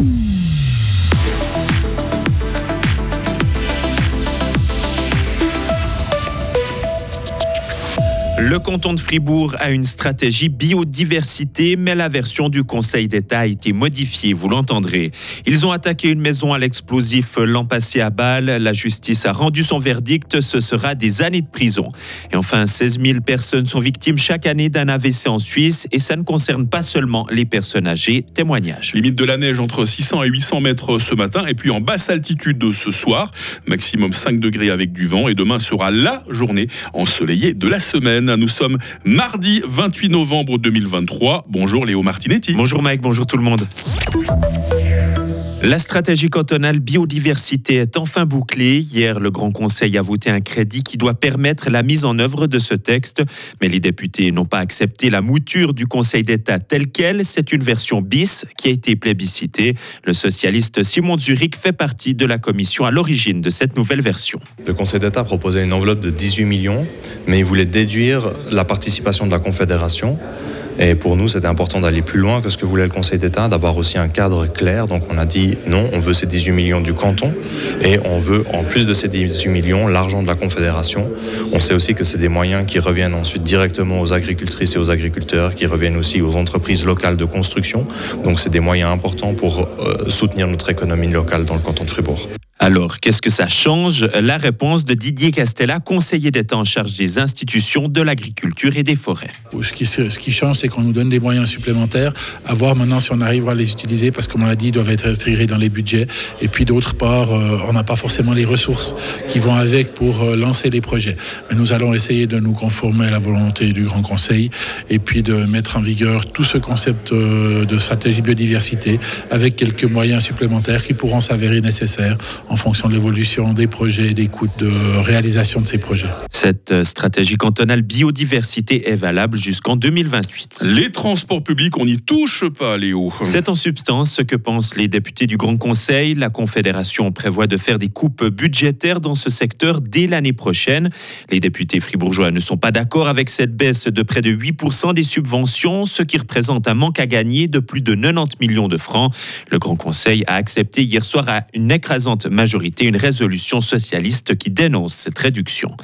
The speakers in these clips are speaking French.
Mm-hmm. Le canton de Fribourg a une stratégie biodiversité, mais la version du Conseil d'État a été modifiée, vous l'entendrez. Ils ont attaqué une maison à l'explosif l'an passé à Bâle. La justice a rendu son verdict, ce sera des années de prison. Et enfin, 16 000 personnes sont victimes chaque année d'un AVC en Suisse, et ça ne concerne pas seulement les personnes âgées. Témoignage. Limite de la neige entre 600 et 800 mètres ce matin, et puis en basse altitude ce soir, maximum 5 degrés avec du vent, et demain sera la journée ensoleillée de la semaine. Nous sommes mardi 28 novembre 2023. Bonjour Léo Martinetti. Bonjour Mike, bonjour tout le monde. La stratégie cantonale biodiversité est enfin bouclée. Hier, le Grand Conseil a voté un crédit qui doit permettre la mise en œuvre de ce texte. Mais les députés n'ont pas accepté la mouture du Conseil d'État telle qu'elle. C'est une version bis qui a été plébiscitée. Le socialiste Simon Zurich fait partie de la commission à l'origine de cette nouvelle version. Le Conseil d'État proposait une enveloppe de 18 millions, mais il voulait déduire la participation de la Confédération. Et pour nous, c'était important d'aller plus loin que ce que voulait le Conseil d'État, d'avoir aussi un cadre clair. Donc on a dit non, on veut ces 18 millions du canton et on veut, en plus de ces 18 millions, l'argent de la Confédération. On sait aussi que c'est des moyens qui reviennent ensuite directement aux agricultrices et aux agriculteurs, qui reviennent aussi aux entreprises locales de construction. Donc c'est des moyens importants pour euh, soutenir notre économie locale dans le canton de Fribourg. Alors, qu'est-ce que ça change? La réponse de Didier Castella, conseiller d'État en charge des institutions, de l'agriculture et des forêts. Ce qui, change, c'est qu'on nous donne des moyens supplémentaires, à voir maintenant si on arrivera à les utiliser, parce que, comme on l'a dit, ils doivent être intégrés dans les budgets. Et puis, d'autre part, euh, on n'a pas forcément les ressources qui vont avec pour euh, lancer les projets. Mais nous allons essayer de nous conformer à la volonté du Grand Conseil et puis de mettre en vigueur tout ce concept euh, de stratégie biodiversité avec quelques moyens supplémentaires qui pourront s'avérer nécessaires en fonction de l'évolution des projets et des coûts de réalisation de ces projets. Cette euh, stratégie cantonale biodiversité est valable jusqu'en 2028. Les transports publics, on n'y touche pas, Léo. C'est en substance ce que pensent les députés du Grand Conseil. La Confédération prévoit de faire des coupes budgétaires dans ce secteur dès l'année prochaine. Les députés fribourgeois ne sont pas d'accord avec cette baisse de près de 8% des subventions, ce qui représente un manque à gagner de plus de 90 millions de francs. Le Grand Conseil a accepté hier soir à une écrasante majorité une résolution socialiste qui dénonce cette réduction.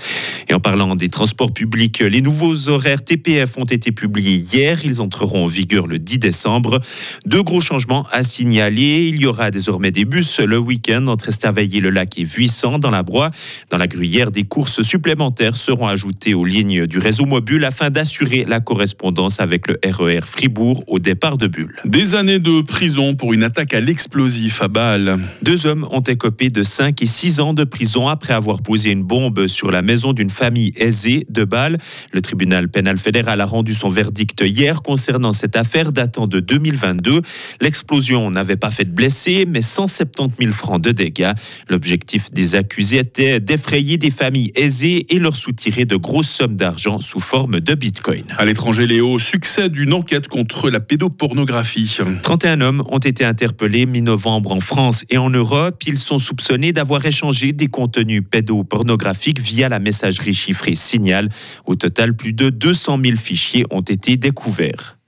Et en parlant des transports publics, les nouveaux horaires TPF ont été publiés hier. Ils entreront en vigueur le 10 décembre. Deux gros changements à signaler. Il y aura désormais des bus le week-end entre Esterveillé-le-Lac et Vuissant dans la Broye. Dans la Gruyère, des courses supplémentaires seront ajoutées aux lignes du réseau mobile afin d'assurer la correspondance avec le RER Fribourg au départ de Bulle. Des années de prison pour une attaque à l'explosif à Bâle. Deux hommes ont écopé de 5 et 6 ans de prison après avoir posé une bombe sur la maison d'une famille aisée de Bâle. Le tribunal pénal fédéral a rendu son verdict hier concernant cette affaire datant de 2022. L'explosion n'avait pas fait de blessés, mais 170 000 francs de dégâts. L'objectif des accusés était d'effrayer des familles aisées et leur soutirer de grosses sommes d'argent sous forme de bitcoin. À l'étranger, Léo, succès d'une enquête contre la pédopornographie. 31 hommes ont été interpellés mi-novembre en France et en Europe. Ils sont d'avoir échangé des contenus pédopornographiques via la messagerie chiffrée Signal. Au total, plus de 200 000 fichiers ont été découverts.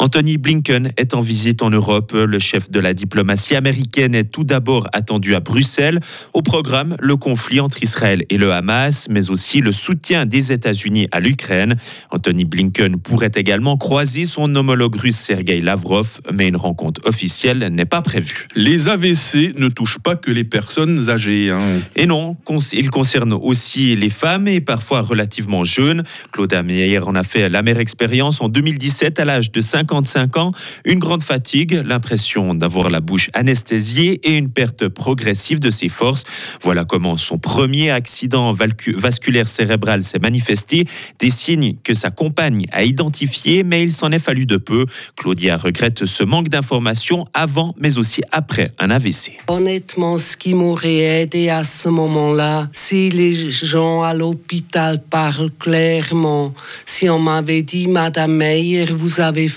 Anthony Blinken est en visite en Europe. Le chef de la diplomatie américaine est tout d'abord attendu à Bruxelles. Au programme, le conflit entre Israël et le Hamas, mais aussi le soutien des États-Unis à l'Ukraine. Anthony Blinken pourrait également croiser son homologue russe Sergei Lavrov, mais une rencontre officielle n'est pas prévue. Les AVC ne touchent pas que les personnes âgées. hein. Et non, cons- il concerne aussi les femmes et parfois relativement jeunes. Claude Meyer en a fait la mère expérience en 2017 à l'âge de 55 ans. Une grande fatigue, l'impression d'avoir la bouche anesthésiée et une perte progressive de ses forces. Voilà comment son premier accident vasculaire cérébral s'est manifesté. Des signes que sa compagne a identifiés, mais il s'en est fallu de peu. Claudia regrette ce manque d'informations avant, mais aussi après un AVC. Honnêtement, ce qui m'aurait aidé à ce moment-là, si les gens à l'hôpital parlent clairement, si on m'avait dit, Madame Meyer, vous avez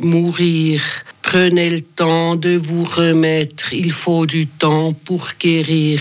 mourir. Prenez le temps de vous remettre, il faut du temps pour guérir.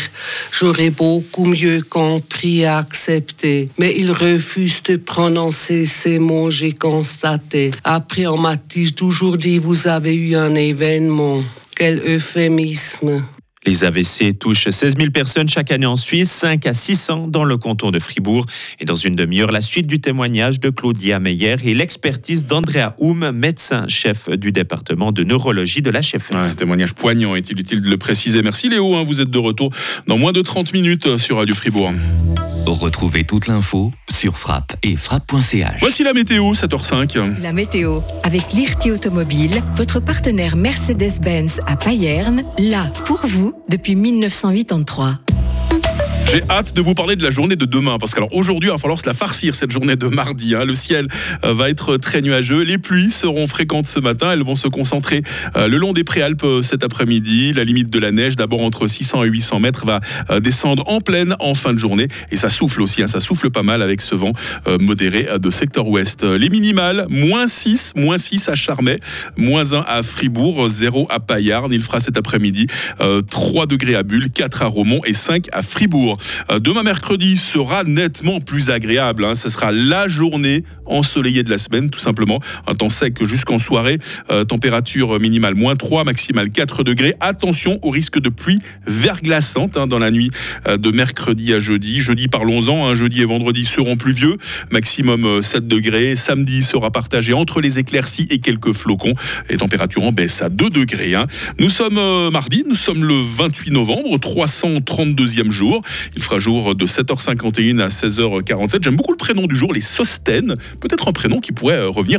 J'aurais beaucoup mieux compris et accepté. Mais il refuse de prononcer ces mots, j'ai constaté. Après, on m'a toujours dit, vous avez eu un événement. Quel euphémisme. Les AVC touchent 16 000 personnes chaque année en Suisse, 5 à 600 dans le canton de Fribourg. Et dans une demi-heure, la suite du témoignage de Claudia Meyer et l'expertise d'Andrea Houm, médecin-chef du département de neurologie de la chef. Un témoignage poignant, est-il utile de le préciser? Merci Léo, hein, vous êtes de retour dans moins de 30 minutes sur Radio Fribourg. Retrouvez toute l'info sur frappe et frappe.ch. Voici la météo, 7h05. La météo, avec l'IRT Automobile, votre partenaire Mercedes-Benz à Payerne, là pour vous depuis 1983. J'ai hâte de vous parler de la journée de demain parce qu'alors aujourd'hui il va falloir se la farcir cette journée de mardi. Hein. Le ciel euh, va être très nuageux, les pluies seront fréquentes ce matin, elles vont se concentrer euh, le long des préalpes euh, cet après-midi. La limite de la neige, d'abord entre 600 et 800 mètres, va descendre en pleine en fin de journée et ça souffle aussi, hein. ça souffle pas mal avec ce vent modéré de secteur ouest. Les minimales, moins 6, moins 6 à Charmey, moins 1 à Fribourg, 0 à Payarn. Il fera cet après-midi 3 degrés à Bulle, 4 à Romont et 5 à Fribourg. Euh, demain mercredi sera nettement plus agréable. Hein. Ce sera la journée ensoleillée de la semaine, tout simplement. Un temps sec jusqu'en soirée. Euh, température minimale moins 3, maximale 4 degrés. Attention au risque de pluie verglaçante hein, dans la nuit euh, de mercredi à jeudi. Jeudi, parlons-en. Hein. Jeudi et vendredi seront pluvieux. Maximum 7 degrés. Samedi sera partagé entre les éclaircies et quelques flocons. Et température en baisse à 2 degrés. Nous sommes mardi, nous sommes le 28 novembre, 332e jour. Il fera jour de 7h51 à 16h47. J'aime beaucoup le prénom du jour, les Sostènes. Peut-être un prénom qui pourrait euh, revenir à la